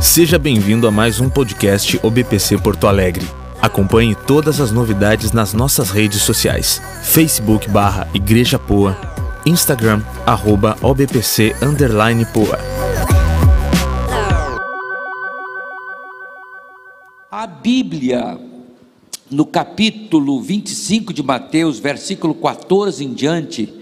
Seja bem-vindo a mais um podcast OBPC Porto Alegre. Acompanhe todas as novidades nas nossas redes sociais: Facebook barra Igreja Poa, Instagram arroba OBPC underline Poa. A Bíblia, no capítulo 25 de Mateus, versículo 14 em diante,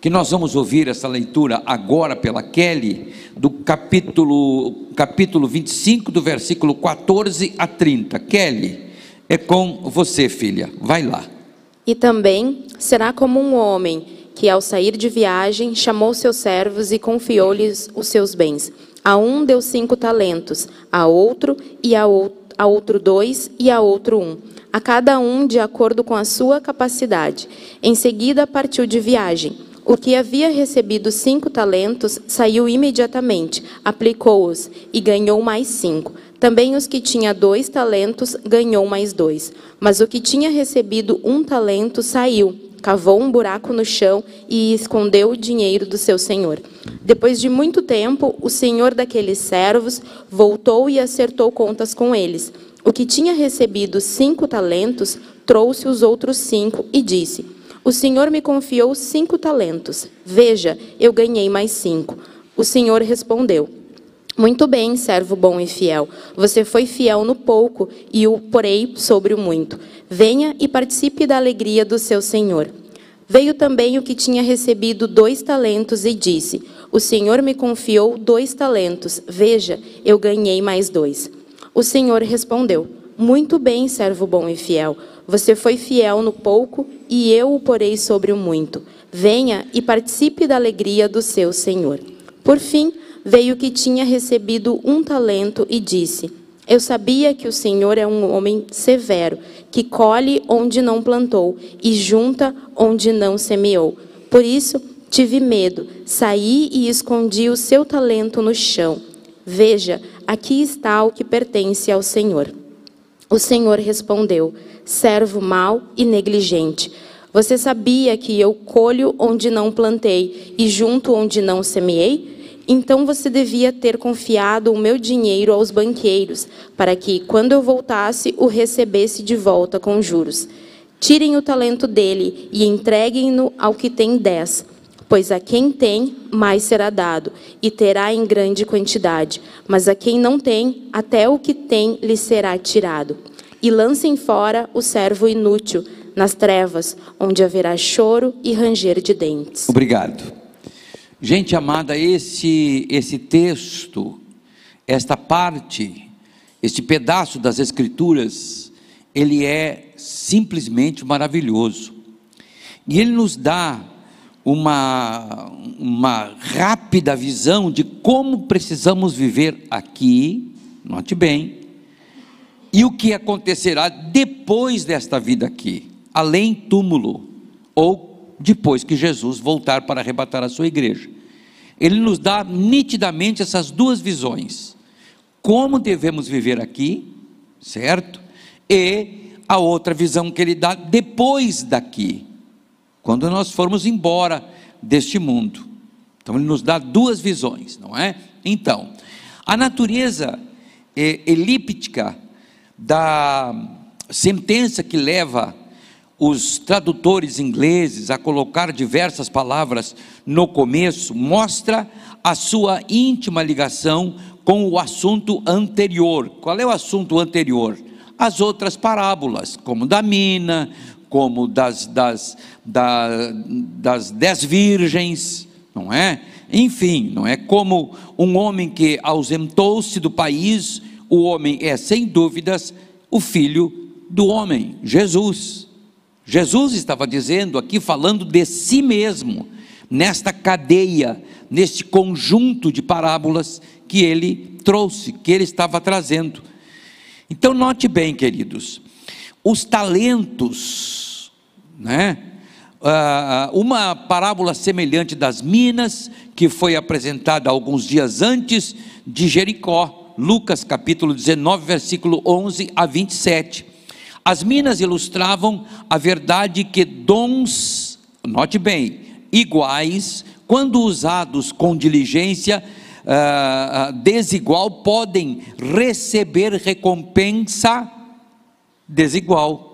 que nós vamos ouvir essa leitura agora pela Kelly, do capítulo, capítulo 25, do versículo 14 a 30. Kelly, é com você, filha, vai lá. E também será como um homem que, ao sair de viagem, chamou seus servos e confiou-lhes os seus bens. A um deu cinco talentos, a outro e a outro a outro dois e a outro um, a cada um de acordo com a sua capacidade. Em seguida partiu de viagem. O que havia recebido cinco talentos saiu imediatamente, aplicou-os e ganhou mais cinco. Também os que tinha dois talentos ganhou mais dois. Mas o que tinha recebido um talento saiu, cavou um buraco no chão e escondeu o dinheiro do seu senhor. Depois de muito tempo, o senhor daqueles servos voltou e acertou contas com eles. O que tinha recebido cinco talentos trouxe os outros cinco e disse: O senhor me confiou cinco talentos. Veja, eu ganhei mais cinco. O senhor respondeu: muito bem, servo bom e fiel. Você foi fiel no pouco e o porei sobre o muito. Venha e participe da alegria do seu senhor. Veio também o que tinha recebido dois talentos e disse: O senhor me confiou dois talentos. Veja, eu ganhei mais dois. O senhor respondeu: Muito bem, servo bom e fiel. Você foi fiel no pouco e eu o porei sobre o muito. Venha e participe da alegria do seu senhor. Por fim, veio que tinha recebido um talento e disse: eu sabia que o Senhor é um homem severo, que colhe onde não plantou e junta onde não semeou. Por isso tive medo, saí e escondi o seu talento no chão. Veja, aqui está o que pertence ao Senhor. O Senhor respondeu: servo mau e negligente. Você sabia que eu colho onde não plantei e junto onde não semeei? Então você devia ter confiado o meu dinheiro aos banqueiros, para que, quando eu voltasse, o recebesse de volta com juros. Tirem o talento dele e entreguem-no ao que tem dez. Pois a quem tem, mais será dado, e terá em grande quantidade. Mas a quem não tem, até o que tem lhe será tirado. E lancem fora o servo inútil, nas trevas, onde haverá choro e ranger de dentes. Obrigado. Gente amada, esse, esse texto, esta parte, este pedaço das Escrituras, ele é simplesmente maravilhoso. E ele nos dá uma, uma rápida visão de como precisamos viver aqui, note bem, e o que acontecerá depois desta vida aqui, além túmulo, ou depois que Jesus voltar para arrebatar a sua igreja. Ele nos dá nitidamente essas duas visões: como devemos viver aqui, certo? E a outra visão que ele dá depois daqui, quando nós formos embora deste mundo. Então ele nos dá duas visões, não é? Então, a natureza é, elíptica da sentença que leva os tradutores ingleses a colocar diversas palavras no começo mostra a sua íntima ligação com o assunto anterior. Qual é o assunto anterior? As outras parábolas, como da mina, como das, das, da, das dez virgens, não é? Enfim, não é como um homem que ausentou-se do país, o homem é sem dúvidas o filho do homem, Jesus. Jesus estava dizendo aqui, falando de si mesmo, nesta cadeia, neste conjunto de parábolas que ele trouxe, que ele estava trazendo. Então, note bem, queridos, os talentos, né? Ah, uma parábola semelhante das minas, que foi apresentada alguns dias antes de Jericó, Lucas capítulo 19, versículo 11 a 27. As minas ilustravam a verdade que dons, note bem, iguais, quando usados com diligência, ah, desigual podem receber recompensa desigual.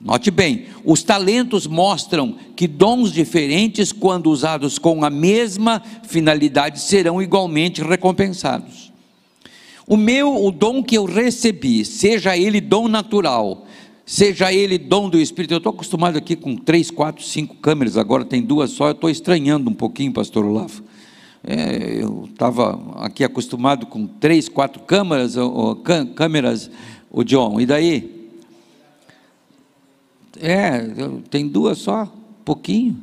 Note bem, os talentos mostram que dons diferentes, quando usados com a mesma finalidade, serão igualmente recompensados. O meu, o dom que eu recebi, seja ele dom natural, seja ele dom do Espírito, eu estou acostumado aqui com três, quatro, cinco câmeras, agora tem duas só, eu estou estranhando um pouquinho, pastor Olavo. É, eu estava aqui acostumado com três, quatro câmeras, câmeras, o John, e daí? É, tem duas só, pouquinho.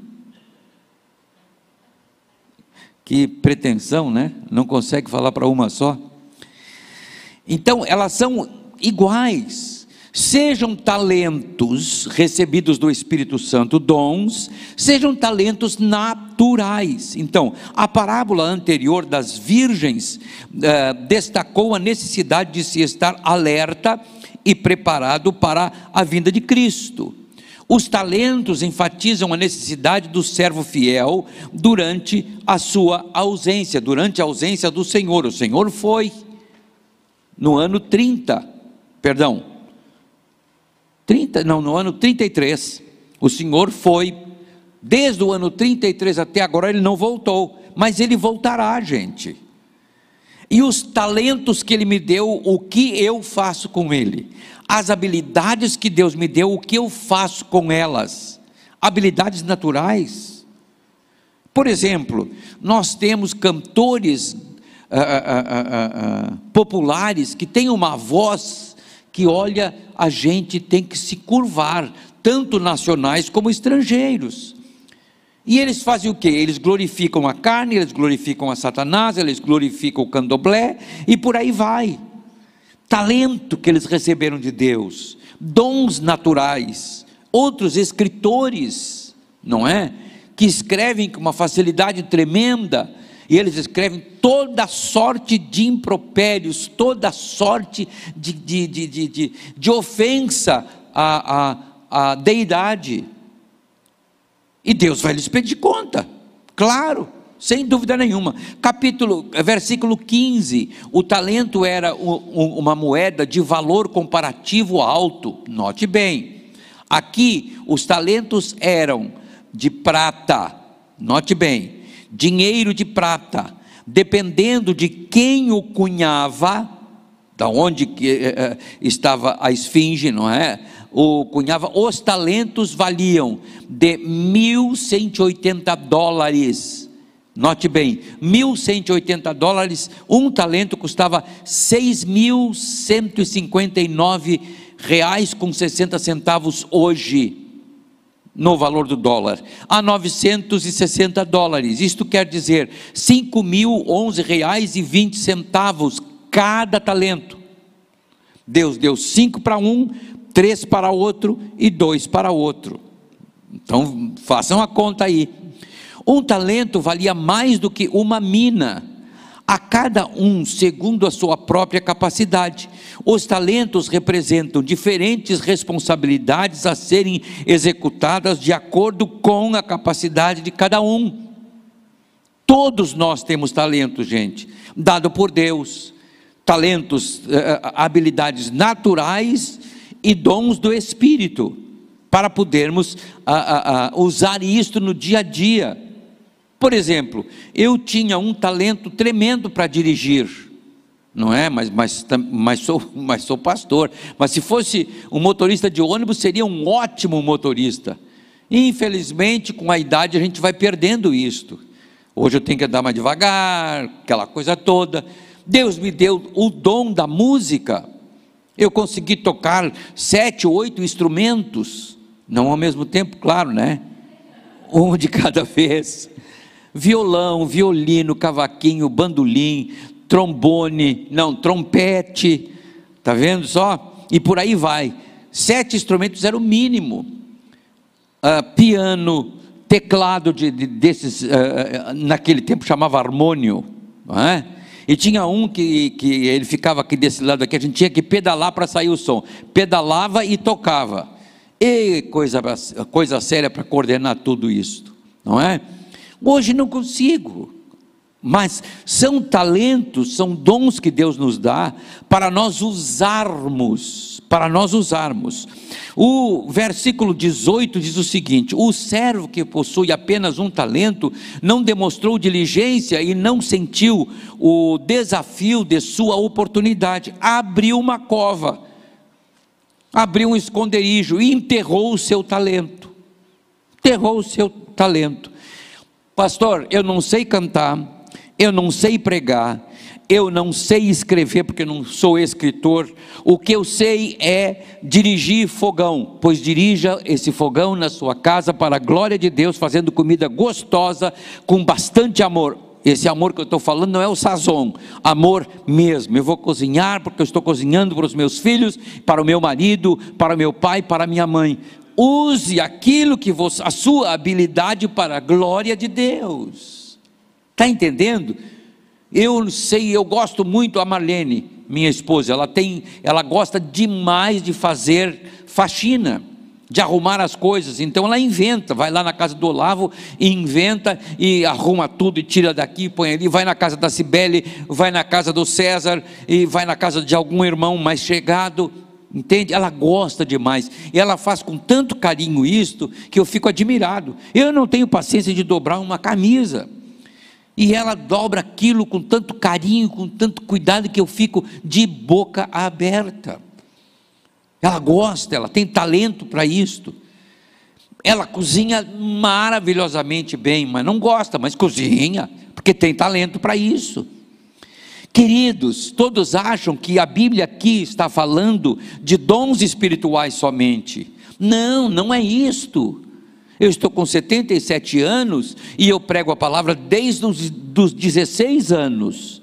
Que pretensão, né? Não consegue falar para uma só. Então, elas são iguais. Sejam talentos recebidos do Espírito Santo, dons, sejam talentos naturais. Então, a parábola anterior das virgens eh, destacou a necessidade de se estar alerta e preparado para a vinda de Cristo. Os talentos enfatizam a necessidade do servo fiel durante a sua ausência, durante a ausência do Senhor. O Senhor foi no ano 30, perdão, 30, não, no ano 33. O Senhor foi desde o ano 33 até agora ele não voltou, mas ele voltará, gente. E os talentos que ele me deu, o que eu faço com ele? as habilidades que Deus me deu, o que eu faço com elas? Habilidades naturais. Por exemplo, nós temos cantores ah, ah, ah, populares que têm uma voz que, olha, a gente tem que se curvar, tanto nacionais como estrangeiros. E eles fazem o que? Eles glorificam a carne, eles glorificam a Satanás, eles glorificam o candomblé e por aí vai talento que eles receberam de Deus, dons naturais, outros escritores, não é? Que escrevem com uma facilidade tremenda, e eles escrevem toda sorte de impropérios, toda sorte de, de, de, de, de, ofensa à, à, à deidade. E Deus vai lhes pedir conta, claro sem dúvida nenhuma. Capítulo, versículo 15: o talento era uma moeda de valor comparativo alto. Note bem, aqui os talentos eram de prata. Note bem, dinheiro de prata. Dependendo de quem o cunhava, da onde eh, estava a esfinge, não é? O cunhava, os talentos valiam de 1.180 dólares Note bem, 1.180 dólares, um talento custava 6.159 reais com 60 centavos hoje, no valor do dólar, a 960 dólares. Isto quer dizer 5.011 reais e 20 centavos cada talento. Deus deu cinco para um, três para outro e dois para outro. Então façam a conta aí. Um talento valia mais do que uma mina, a cada um segundo a sua própria capacidade. Os talentos representam diferentes responsabilidades a serem executadas de acordo com a capacidade de cada um. Todos nós temos talentos, gente, dado por Deus. Talentos, eh, eh, habilidades naturais e dons do Espírito, para podermos usar isto no dia a dia. Por exemplo, eu tinha um talento tremendo para dirigir, não é? Mas, mas, mas, sou, mas sou pastor. Mas se fosse um motorista de ônibus, seria um ótimo motorista. Infelizmente, com a idade, a gente vai perdendo isto. Hoje eu tenho que andar mais devagar, aquela coisa toda. Deus me deu o dom da música. Eu consegui tocar sete, oito instrumentos, não ao mesmo tempo, claro, né? Um de cada vez violão, violino, cavaquinho, bandolim, trombone, não, trompete, tá vendo só? E por aí vai. Sete instrumentos era o mínimo. Uh, piano, teclado de, de desses, uh, naquele tempo chamava harmônio, não é? E tinha um que, que ele ficava aqui desse lado aqui, a gente tinha que pedalar para sair o som. Pedalava e tocava. E coisa, coisa séria para coordenar tudo isso, não é? Hoje não consigo, mas são talentos, são dons que Deus nos dá para nós usarmos, para nós usarmos. O versículo 18 diz o seguinte: O servo que possui apenas um talento não demonstrou diligência e não sentiu o desafio de sua oportunidade, abriu uma cova, abriu um esconderijo e enterrou o seu talento. Enterrou o seu talento. Pastor, eu não sei cantar, eu não sei pregar, eu não sei escrever porque não sou escritor. O que eu sei é dirigir fogão, pois dirija esse fogão na sua casa para a glória de Deus, fazendo comida gostosa, com bastante amor. Esse amor que eu estou falando não é o sazon, amor mesmo. Eu vou cozinhar porque eu estou cozinhando para os meus filhos, para o meu marido, para o meu pai, para a minha mãe. Use aquilo que você, a sua habilidade para a glória de Deus. Está entendendo? Eu sei, eu gosto muito a Marlene, minha esposa, ela tem, ela gosta demais de fazer faxina, de arrumar as coisas. Então ela inventa, vai lá na casa do Olavo e inventa e arruma tudo e tira daqui, põe ali, vai na casa da Cibele, vai na casa do César e vai na casa de algum irmão mais chegado. Entende? Ela gosta demais. E ela faz com tanto carinho isto que eu fico admirado. Eu não tenho paciência de dobrar uma camisa. E ela dobra aquilo com tanto carinho, com tanto cuidado, que eu fico de boca aberta. Ela gosta, ela tem talento para isto. Ela cozinha maravilhosamente bem, mas não gosta, mas cozinha, porque tem talento para isso. Queridos, todos acham que a Bíblia aqui está falando de dons espirituais somente. Não, não é isto. Eu estou com 77 anos e eu prego a palavra desde os dos 16 anos.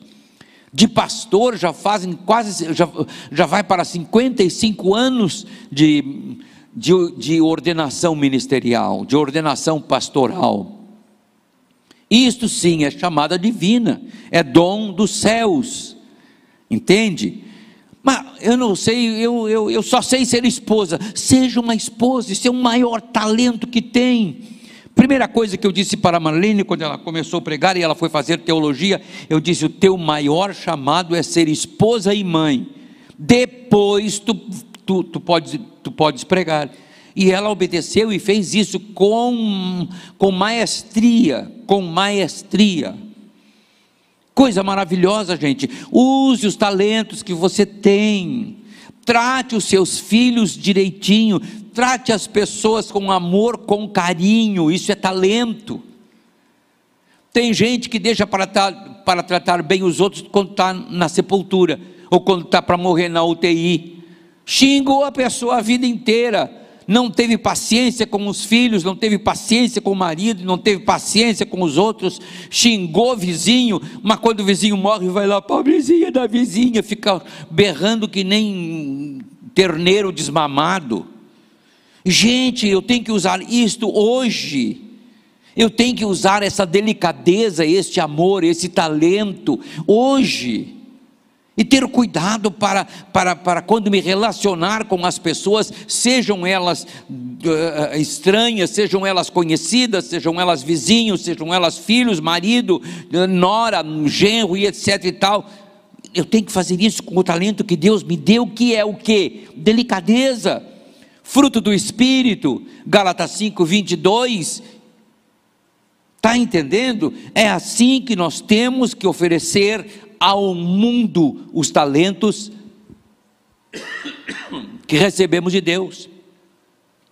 De pastor já fazem quase, já, já vai para 55 anos de, de, de ordenação ministerial, de ordenação pastoral. Isto sim é chamada divina, é dom dos céus, entende? Mas eu não sei, eu, eu, eu só sei ser esposa. Seja uma esposa, isso é o maior talento que tem. Primeira coisa que eu disse para a Marlene, quando ela começou a pregar e ela foi fazer teologia, eu disse: o teu maior chamado é ser esposa e mãe. Depois tu, tu, tu, podes, tu podes pregar. E ela obedeceu e fez isso com, com maestria, com maestria. Coisa maravilhosa, gente. Use os talentos que você tem. Trate os seus filhos direitinho. Trate as pessoas com amor, com carinho. Isso é talento. Tem gente que deixa para, para tratar bem os outros quando está na sepultura ou quando está para morrer na UTI. Xingou a pessoa a vida inteira não teve paciência com os filhos, não teve paciência com o marido, não teve paciência com os outros, xingou o vizinho, mas quando o vizinho morre, vai lá, pobrezinha da vizinha, fica berrando que nem terneiro desmamado. Gente, eu tenho que usar isto hoje. Eu tenho que usar essa delicadeza, este amor, esse talento hoje. E ter cuidado para, para, para quando me relacionar com as pessoas, sejam elas uh, estranhas, sejam elas conhecidas, sejam elas vizinhos, sejam elas filhos, marido, nora, genro e etc e tal. Eu tenho que fazer isso com o talento que Deus me deu, que é o que? Delicadeza, fruto do Espírito, Gálatas 5, 22. Está entendendo? É assim que nós temos que oferecer ao mundo os talentos que recebemos de Deus.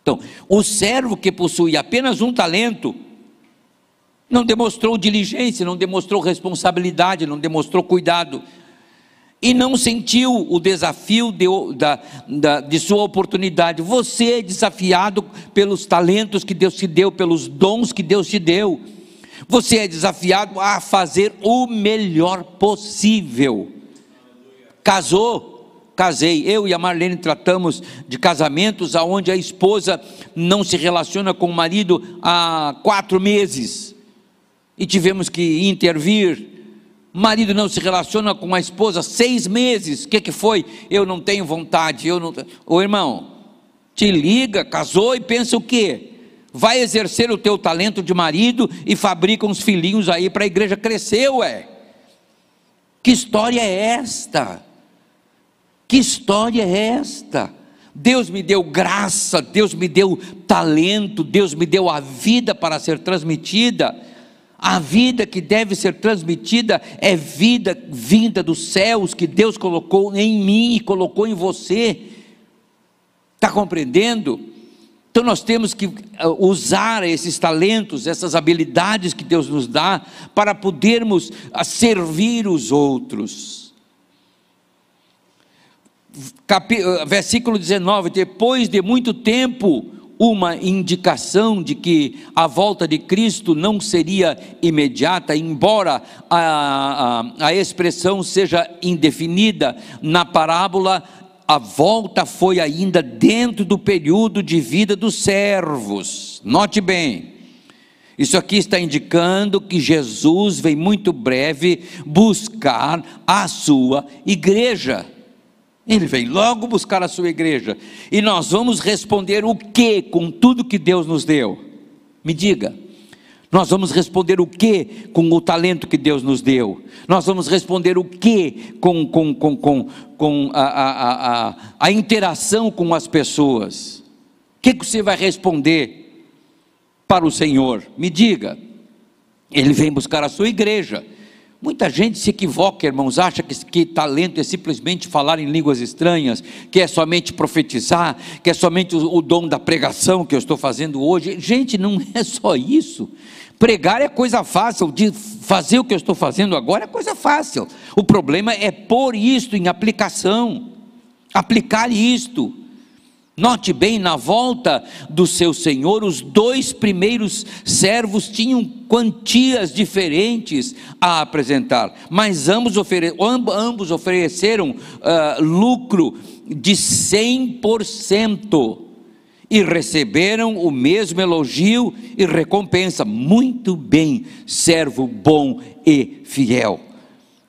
Então, o servo que possui apenas um talento, não demonstrou diligência, não demonstrou responsabilidade, não demonstrou cuidado, e não sentiu o desafio de, da, da, de sua oportunidade. Você é desafiado pelos talentos que Deus te deu, pelos dons que Deus te deu. Você é desafiado a fazer o melhor possível. Casou, casei. Eu e a Marlene tratamos de casamentos aonde a esposa não se relaciona com o marido há quatro meses e tivemos que intervir. Marido não se relaciona com a esposa seis meses. O que, que foi? Eu não tenho vontade. Eu não. Ô irmão, te liga, casou e pensa o quê? Vai exercer o teu talento de marido e fabrica uns filhinhos aí para a igreja crescer, ué. Que história é esta? Que história é esta? Deus me deu graça, Deus me deu talento, Deus me deu a vida para ser transmitida. A vida que deve ser transmitida é vida vinda dos céus que Deus colocou em mim e colocou em você. Está compreendendo? Então nós temos que uh, usar esses talentos, essas habilidades que Deus nos dá, para podermos uh, servir os outros. Uh, versículo 19: Depois de muito tempo, uma indicação de que a volta de Cristo não seria imediata, embora a, a, a expressão seja indefinida na parábola, a volta foi ainda dentro do período de vida dos servos. Note bem, isso aqui está indicando que Jesus vem muito breve buscar a sua igreja. Ele vem logo buscar a sua igreja. E nós vamos responder o que com tudo que Deus nos deu? Me diga. Nós vamos responder o que com o talento que Deus nos deu? Nós vamos responder o que com, com, com, com, com a, a, a, a interação com as pessoas? O que, que você vai responder para o Senhor? Me diga. Ele vem buscar a sua igreja. Muita gente se equivoca, irmãos, acha que, que, talento é simplesmente falar em línguas estranhas, que é somente profetizar, que é somente o, o dom da pregação que eu estou fazendo hoje. Gente, não é só isso. Pregar é coisa fácil, de fazer o que eu estou fazendo agora é coisa fácil. O problema é pôr isto em aplicação, aplicar isto. Note bem, na volta do seu senhor, os dois primeiros servos tinham quantias diferentes a apresentar, mas ambos, ofere ambos ofereceram uh, lucro de 100% e receberam o mesmo elogio e recompensa. Muito bem, servo bom e fiel.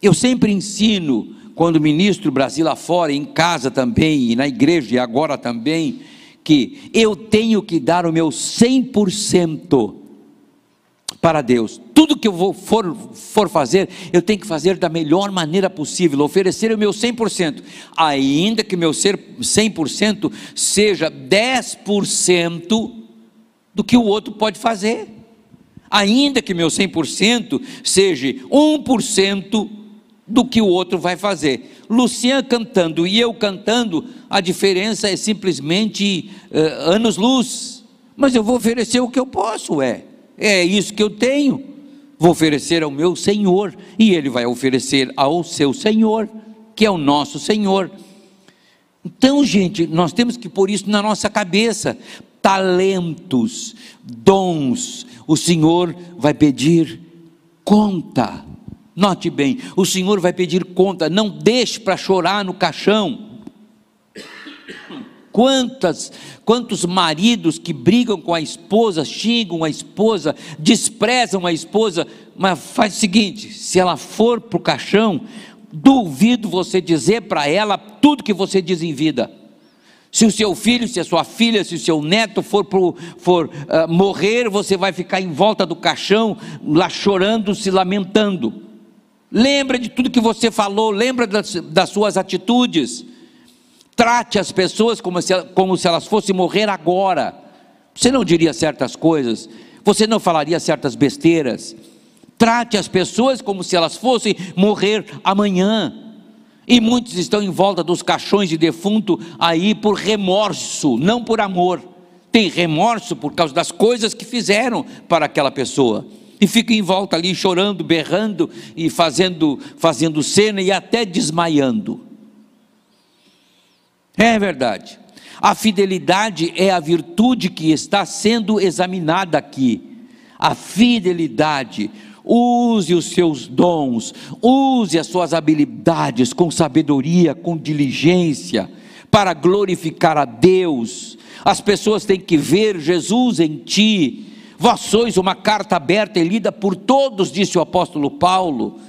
Eu sempre ensino quando ministro Brasil afora, em casa também, e na igreja e agora também, que eu tenho que dar o meu 100% para Deus. Tudo que eu vou, for, for fazer, eu tenho que fazer da melhor maneira possível, oferecer o meu 100%, ainda que meu ser 100% seja 10% do que o outro pode fazer. Ainda que meu 100% seja 1% do que o outro vai fazer. Lucian cantando e eu cantando, a diferença é simplesmente uh, anos-luz. Mas eu vou oferecer o que eu posso, é. É isso que eu tenho. Vou oferecer ao meu Senhor e Ele vai oferecer ao seu Senhor, que é o nosso Senhor. Então, gente, nós temos que pôr isso na nossa cabeça. Talentos, dons, o Senhor vai pedir conta Note bem, o Senhor vai pedir conta, não deixe para chorar no caixão. Quantas, quantos maridos que brigam com a esposa, xingam a esposa, desprezam a esposa, mas faz o seguinte: se ela for para o caixão, duvido você dizer para ela tudo que você diz em vida. Se o seu filho, se a sua filha, se o seu neto for, pro, for uh, morrer, você vai ficar em volta do caixão, lá chorando, se lamentando. Lembra de tudo que você falou, lembra das, das suas atitudes. Trate as pessoas como se, como se elas fossem morrer agora. Você não diria certas coisas, você não falaria certas besteiras. Trate as pessoas como se elas fossem morrer amanhã. E muitos estão em volta dos caixões de defunto aí por remorso, não por amor. Tem remorso por causa das coisas que fizeram para aquela pessoa e fica em volta ali chorando, berrando e fazendo, fazendo cena e até desmaiando. É verdade. A fidelidade é a virtude que está sendo examinada aqui. A fidelidade. Use os seus dons, use as suas habilidades com sabedoria, com diligência, para glorificar a Deus. As pessoas têm que ver Jesus em ti Vós sois uma carta aberta e lida por todos, disse o apóstolo Paulo.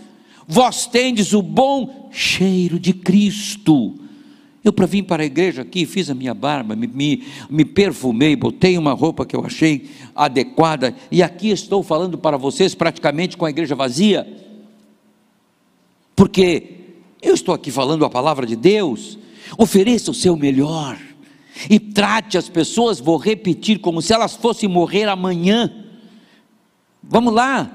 Vós tendes o bom cheiro de Cristo. Eu para vir para a igreja aqui, fiz a minha barba, me, me, me, perfumei, botei uma roupa que eu achei adequada, e aqui estou falando para vocês praticamente com a igreja vazia, porque eu estou aqui falando a palavra de Deus. Ofereça o seu melhor e trate as pessoas, vou repetir, como se elas fossem morrer amanhã. Vamos lá.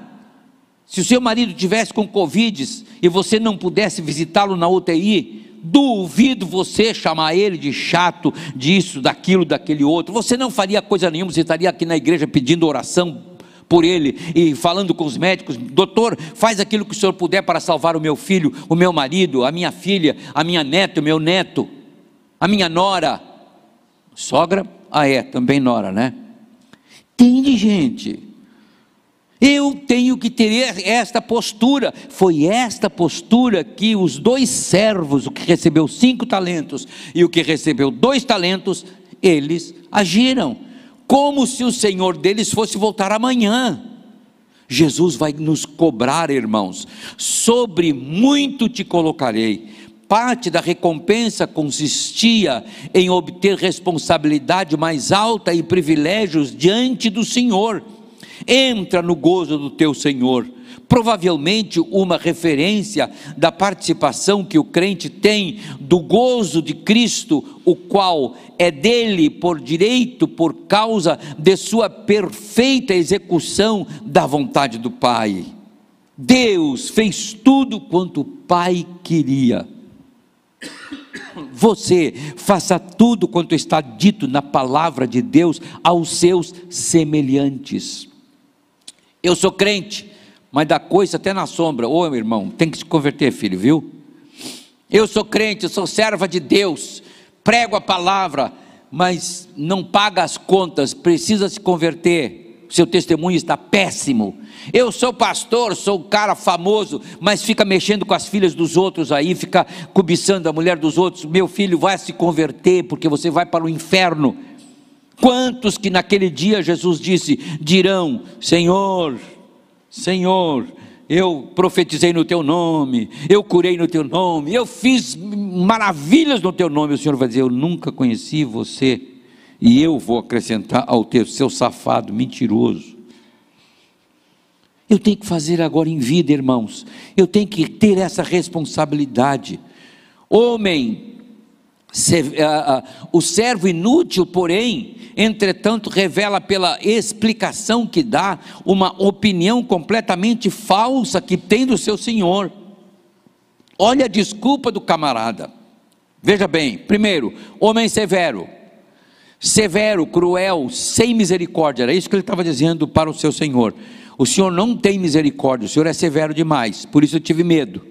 Se o seu marido tivesse com Covid e você não pudesse visitá-lo na UTI, duvido você chamar ele de chato, disso, daquilo, daquele outro. Você não faria coisa nenhuma, você estaria aqui na igreja pedindo oração por ele e falando com os médicos: doutor, faz aquilo que o senhor puder para salvar o meu filho, o meu marido, a minha filha, a minha neta, o meu neto, a minha nora. Sogra? Ah, é, também nora, né? Entende, gente? Eu tenho que ter esta postura. Foi esta postura que os dois servos, o que recebeu cinco talentos e o que recebeu dois talentos, eles agiram, como se o Senhor deles fosse voltar amanhã. Jesus vai nos cobrar, irmãos, sobre muito te colocarei. Parte da recompensa consistia em obter responsabilidade mais alta e privilégios diante do Senhor entra no gozo do teu Senhor. Provavelmente uma referência da participação que o crente tem do gozo de Cristo, o qual é dele por direito, por causa de sua perfeita execução da vontade do Pai. Deus fez tudo quanto o Pai queria. Você faça tudo quanto está dito na palavra de Deus aos seus semelhantes. Eu sou crente, mas da coisa até na sombra. Ô meu irmão, tem que se converter, filho, viu? Eu sou crente, eu sou serva de Deus, prego a palavra, mas não paga as contas, precisa se converter. Seu testemunho está péssimo. Eu sou pastor, sou cara famoso, mas fica mexendo com as filhas dos outros aí, fica cobiçando a mulher dos outros. Meu filho vai se converter, porque você vai para o inferno. Quantos que naquele dia Jesus disse, dirão: Senhor, Senhor, eu profetizei no teu nome, eu curei no teu nome, eu fiz maravilhas no teu nome. O Senhor vai dizer: Eu nunca conheci você, e eu vou acrescentar ao teu, seu safado, mentiroso. Eu tenho que fazer agora em vida, irmãos, eu tenho que ter essa responsabilidade. Homem, o servo inútil, porém, entretanto, revela pela explicação que dá uma opinião completamente falsa que tem do seu senhor. Olha a desculpa do camarada. Veja bem, primeiro, homem severo, severo, cruel, sem misericórdia. Era isso que ele estava dizendo para o seu senhor. O senhor não tem misericórdia, o senhor é severo demais, por isso eu tive medo.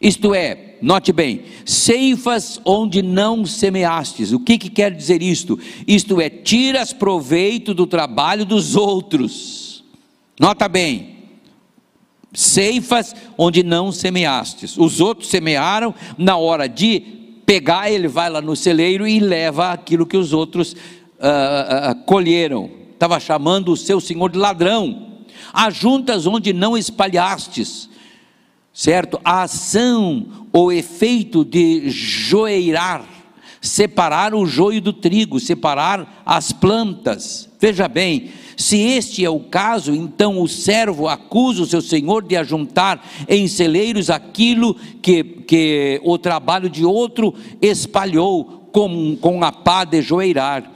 Isto é, note bem, ceifas onde não semeastes. O que, que quer dizer isto? Isto é, tiras proveito do trabalho dos outros. Nota bem, ceifas onde não semeastes. Os outros semearam, na hora de pegar, ele vai lá no celeiro e leva aquilo que os outros uh, uh, colheram. Estava chamando o seu senhor de ladrão. Ajuntas onde não espalhastes certo? A ação ou efeito de joeirar, separar o joio do trigo, separar as plantas. Veja bem, se este é o caso, então o servo acusa o seu senhor de ajuntar em celeiros aquilo que, que o trabalho de outro espalhou com, com a pá de joeirar,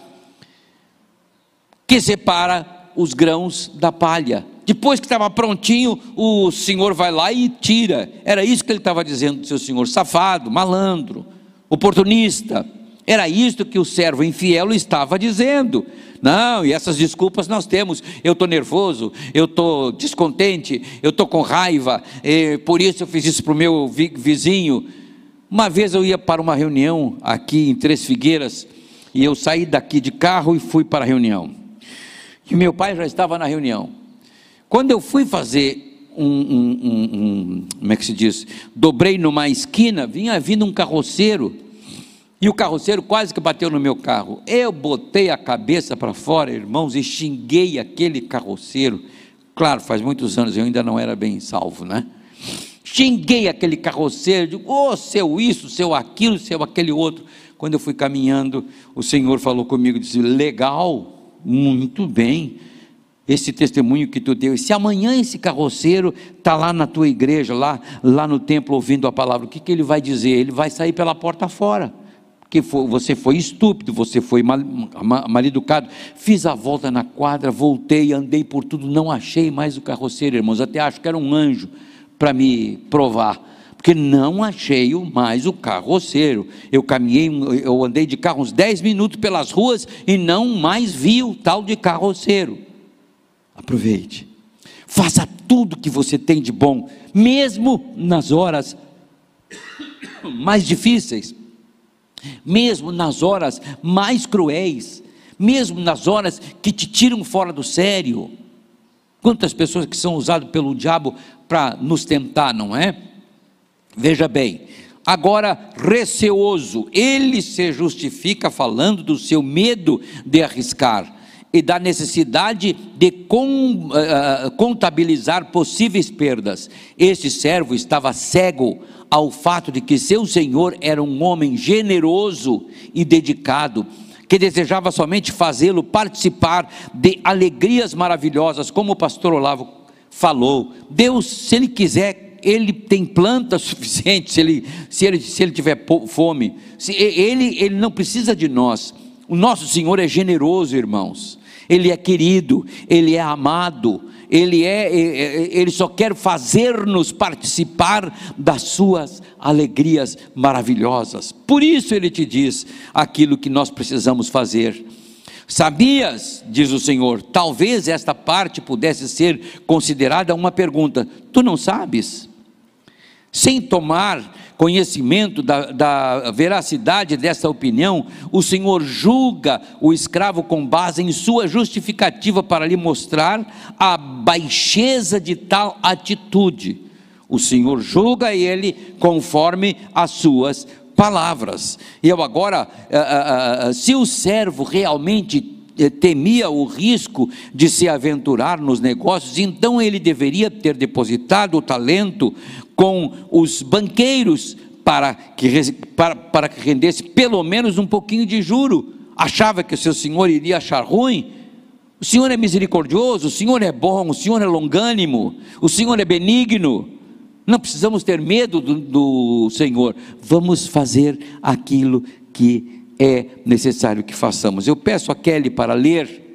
que separa os grãos da palha. Depois que estava prontinho, o senhor vai lá e tira. Era isso que ele estava dizendo do seu senhor: safado, malandro, oportunista. Era isso que o servo infiel estava dizendo. Não, e essas desculpas nós temos. Eu estou nervoso, eu estou descontente, eu estou com raiva, por isso eu fiz isso para o meu vizinho. Uma vez eu ia para uma reunião aqui em Três Figueiras, e eu saí daqui de carro e fui para a reunião. E meu pai já estava na reunião. Quando eu fui fazer um, um, um, um, como é que se diz? Dobrei numa esquina, vinha vindo um carroceiro, e o carroceiro quase que bateu no meu carro. Eu botei a cabeça para fora, irmãos, e xinguei aquele carroceiro. Claro, faz muitos anos eu ainda não era bem salvo, né? Xinguei aquele carroceiro, digo, ô oh, seu isso, seu aquilo, seu aquele outro. Quando eu fui caminhando, o Senhor falou comigo, disse: legal, muito bem, esse testemunho que tu deu. E se amanhã esse carroceiro está lá na tua igreja, lá, lá no templo, ouvindo a palavra, o que, que ele vai dizer? Ele vai sair pela porta fora que você foi estúpido, você foi mal, mal, educado. Fiz a volta na quadra, voltei, andei por tudo, não achei mais o carroceiro, irmãos. Até acho que era um anjo para me provar, porque não achei mais o carroceiro. Eu caminhei, eu andei de carro uns 10 minutos pelas ruas e não mais vi o tal de carroceiro. Aproveite, faça tudo que você tem de bom, mesmo nas horas mais difíceis mesmo nas horas mais cruéis, mesmo nas horas que te tiram fora do sério. Quantas pessoas que são usadas pelo diabo para nos tentar, não é? Veja bem, agora receoso, ele se justifica falando do seu medo de arriscar e da necessidade de uh, contabilizar possíveis perdas. Este servo estava cego ao fato de que seu senhor era um homem generoso e dedicado, que desejava somente fazê-lo participar de alegrias maravilhosas, como o pastor Olavo falou. Deus, se ele quiser, ele tem planta suficiente, se ele, se ele, se ele tiver fome, se ele, ele não precisa de nós. O nosso Senhor é generoso, irmãos. Ele é querido, ele é amado, ele é, ele só quer fazer-nos participar das suas alegrias maravilhosas. Por isso ele te diz aquilo que nós precisamos fazer. Sabias, diz o Senhor, talvez esta parte pudesse ser considerada uma pergunta. Tu não sabes? Sem tomar conhecimento da, da, veracidade dessa opinião, o Senhor julga o escravo com base em sua justificativa para lhe mostrar a baixeza de tal atitude. O Senhor julga ele conforme as suas palavras. E eu agora, eh, eh, eh, se o servo realmente temia o risco de se aventurar nos negócios, então ele deveria ter depositado o talento com os banqueiros para que, para, para que rendesse pelo menos um pouquinho de juro. Achava que o seu senhor iria achar ruim. O Senhor é misericordioso, o Senhor é bom, o Senhor é longânimo, o Senhor é benigno. Não precisamos ter medo do, do Senhor. Vamos fazer aquilo que é necessário que façamos. Eu peço a Kelly para ler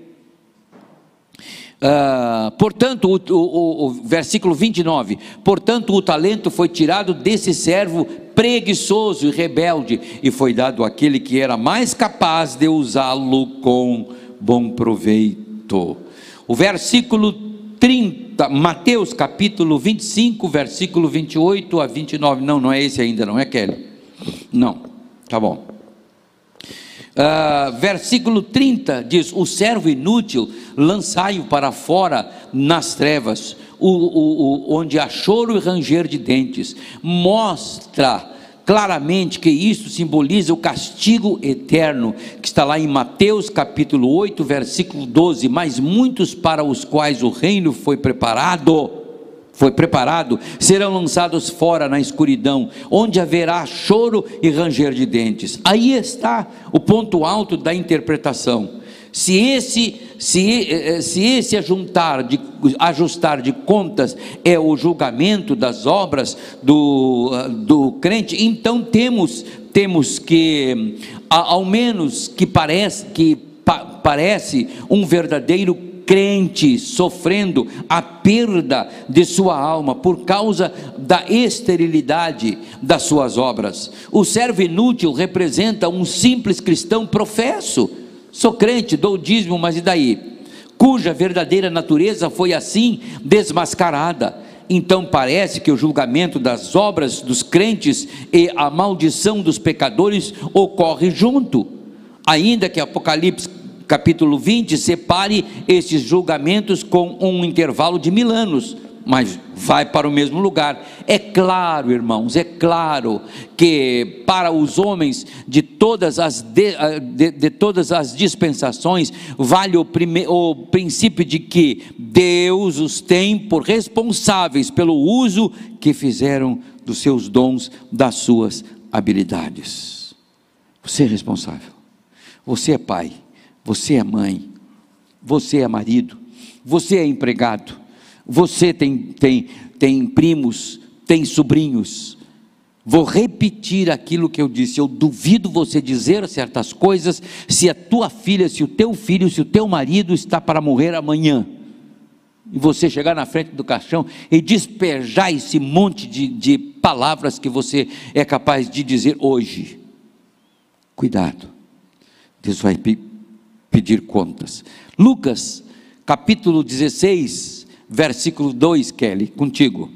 Uh, portanto, o, o, o, versículo 29, portanto, o talento foi tirado desse servo preguiçoso e rebelde e foi dado àquele que era mais capaz de usá-lo com bom proveito. O versículo 30, Mateus capítulo 25, versículo 28 a 29, não, não é esse ainda, não é Kelly? Não, tá bom. Uh, versículo 30 diz: O servo inútil lançai-o para fora nas trevas, o, o, o, onde há choro e ranger de dentes. Mostra claramente que isso simboliza o castigo eterno, que está lá em Mateus capítulo 8, versículo 12. Mas muitos para os quais o reino foi preparado foi preparado, serão lançados fora na escuridão, onde haverá choro e ranger de dentes. Aí está o ponto alto da interpretação. Se esse, se, eh, eh, se esse ajuntar de, ajustar de contas é o julgamento das obras do, ah, do crente, então temos, temos que, ao menos que parece, que pa, parece um verdadeiro crente sofrendo a perda de sua alma por causa da esterilidade das suas obras. O servo inútil representa um simples cristão professo. Sou crente, dou dízimo, mas e daí? Cuja verdadeira natureza foi assim desmascarada. Então parece que o julgamento das obras dos crentes e a maldição dos pecadores ocorre junto. Ainda que Apocalipse capítulo 20 separe esses julgamentos com um intervalo de mil anos. mas vai para o mesmo lugar. É claro, irmãos, é claro que para os homens de todas as, de, de, de todas as dispensações, vale o, prime, o princípio de que Deus os tem por responsáveis pelo uso que fizeram dos seus dons, das suas habilidades. Você é responsável. Você é pai, você é mãe, você é marido, você é empregado você tem, tem, tem primos, tem sobrinhos. Vou repetir aquilo que eu disse. Eu duvido você dizer certas coisas se a tua filha, se o teu filho, se o teu marido está para morrer amanhã. E você chegar na frente do caixão e despejar esse monte de, de palavras que você é capaz de dizer hoje. Cuidado. Deus vai pedir contas. Lucas, capítulo 16, versículo 2, Kelly, contigo.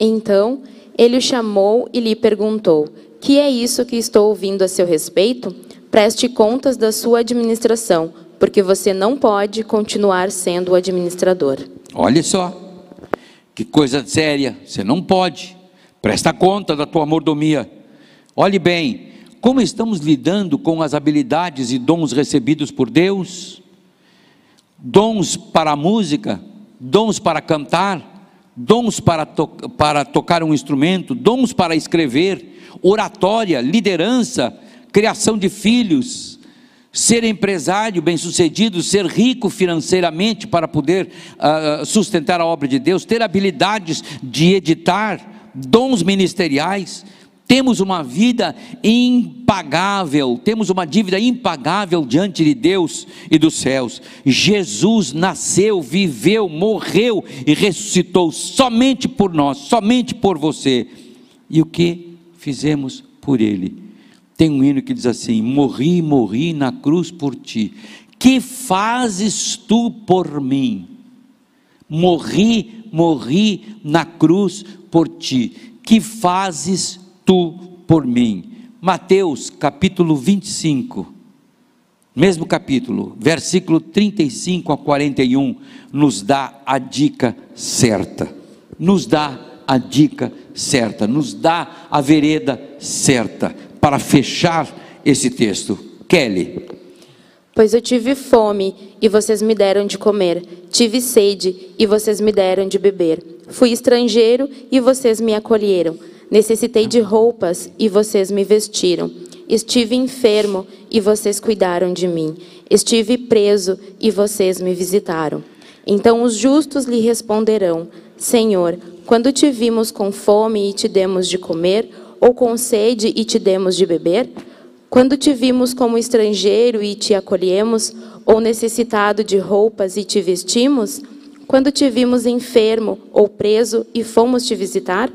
Então ele o chamou e lhe perguntou: Que é isso que estou ouvindo a seu respeito? Preste contas da sua administração, porque você não pode continuar sendo o administrador. Olha só, que coisa séria, você não pode. Presta conta da tua mordomia. Olhe bem, como estamos lidando com as habilidades e dons recebidos por Deus? dons para a música, dons para cantar, dons para, to para tocar um instrumento, dons para escrever, oratória, liderança, criação de filhos, ser empresário bem-sucedido, ser rico financeiramente para poder uh, sustentar a obra de Deus, ter habilidades de editar, dons ministeriais, temos uma vida impagável, temos uma dívida impagável diante de Deus e dos céus. Jesus nasceu, viveu, morreu e ressuscitou somente por nós, somente por você. E o que fizemos por Ele? Tem um hino que diz assim: Morri, morri na cruz por ti. Que fazes tu por mim? Morri, morri na cruz por ti. Que fazes tu por mim. Mateus capítulo 25, mesmo capítulo, versículo 35 a 41, nos dá a dica certa. Nos dá a dica certa, nos dá a vereda certa para fechar esse texto. Kelly. Pois eu tive fome e vocês me deram de comer, tive sede e vocês me deram de beber, fui estrangeiro e vocês me acolheram Necessitei de roupas e vocês me vestiram. Estive enfermo e vocês cuidaram de mim. Estive preso e vocês me visitaram. Então os justos lhe responderão: Senhor, quando te vimos com fome e te demos de comer, ou com sede e te demos de beber? Quando te vimos como estrangeiro e te acolhemos, ou necessitado de roupas e te vestimos? Quando te vimos enfermo ou preso e fomos te visitar?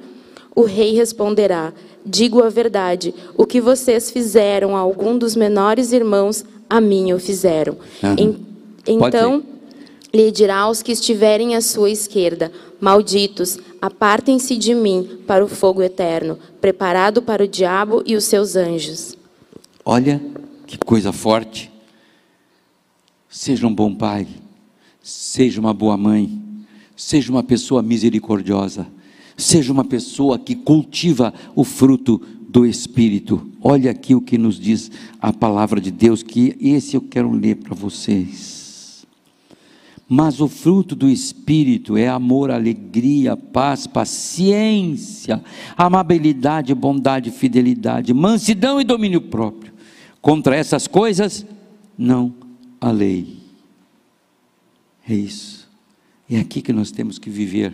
O rei responderá: Digo a verdade, o que vocês fizeram a algum dos menores irmãos, a mim o fizeram. Uhum. então lhe dirá aos que estiverem à sua esquerda: Malditos, apartem-se de mim para o fogo eterno, preparado para o diabo e os seus anjos. Olha que coisa forte. Seja um bom pai, seja uma boa mãe, seja uma pessoa misericordiosa Seja uma pessoa que cultiva o fruto do Espírito. Olha aqui o que nos diz a palavra de Deus, que esse eu quero ler para vocês. Mas o fruto do Espírito é amor, alegria, paz, paciência, amabilidade, bondade, fidelidade, mansidão e domínio próprio. Contra essas coisas, não há lei. É isso. É aqui que nós temos que viver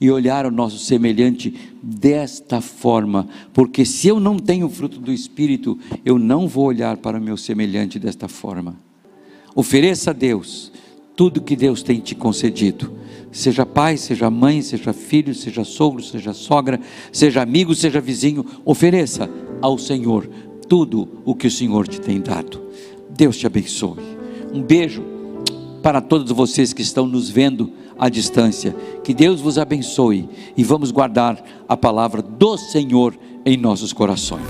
e olhar o nosso semelhante desta forma, porque se eu não tenho o fruto do Espírito, eu não vou olhar para o meu semelhante desta forma. Ofereça a Deus tudo que Deus tem te concedido. Seja pai, seja mãe, seja filho, seja sogro, seja sogra, seja amigo, seja vizinho, ofereça ao Senhor tudo o que o Senhor te tem dado. Deus te abençoe. Um beijo para todos vocês que estão nos vendo à distância. Que Deus vos abençoe e vamos guardar a palavra do Senhor em nossos corações.